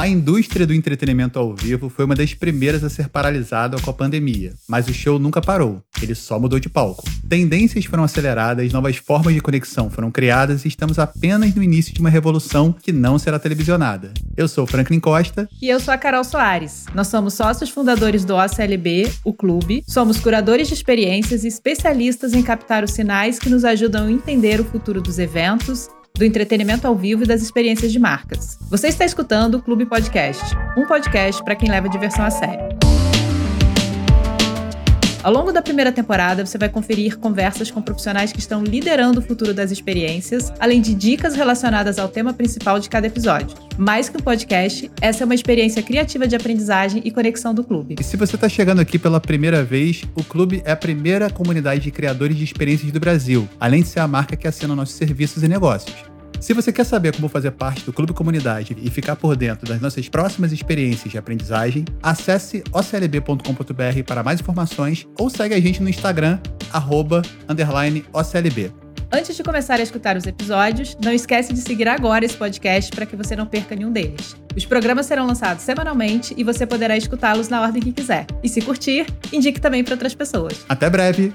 A indústria do entretenimento ao vivo foi uma das primeiras a ser paralisada com a pandemia, mas o show nunca parou, ele só mudou de palco. Tendências foram aceleradas, novas formas de conexão foram criadas e estamos apenas no início de uma revolução que não será televisionada. Eu sou Franklin Costa. E eu sou a Carol Soares. Nós somos sócios fundadores do OCLB, o clube, somos curadores de experiências e especialistas em captar os sinais que nos ajudam a entender o futuro dos eventos do entretenimento ao vivo e das experiências de marcas. Você está escutando o Clube Podcast, um podcast para quem leva diversão a sério. Ao longo da primeira temporada, você vai conferir conversas com profissionais que estão liderando o futuro das experiências, além de dicas relacionadas ao tema principal de cada episódio. Mais que um podcast, essa é uma experiência criativa de aprendizagem e conexão do clube. E se você está chegando aqui pela primeira vez, o clube é a primeira comunidade de criadores de experiências do Brasil, além de ser a marca que assina nossos serviços e negócios. Se você quer saber como fazer parte do Clube Comunidade e ficar por dentro das nossas próximas experiências de aprendizagem, acesse oclb.com.br para mais informações ou segue a gente no Instagram, arroba, OCLB. Antes de começar a escutar os episódios, não esquece de seguir agora esse podcast para que você não perca nenhum deles. Os programas serão lançados semanalmente e você poderá escutá-los na ordem que quiser. E se curtir, indique também para outras pessoas. Até breve!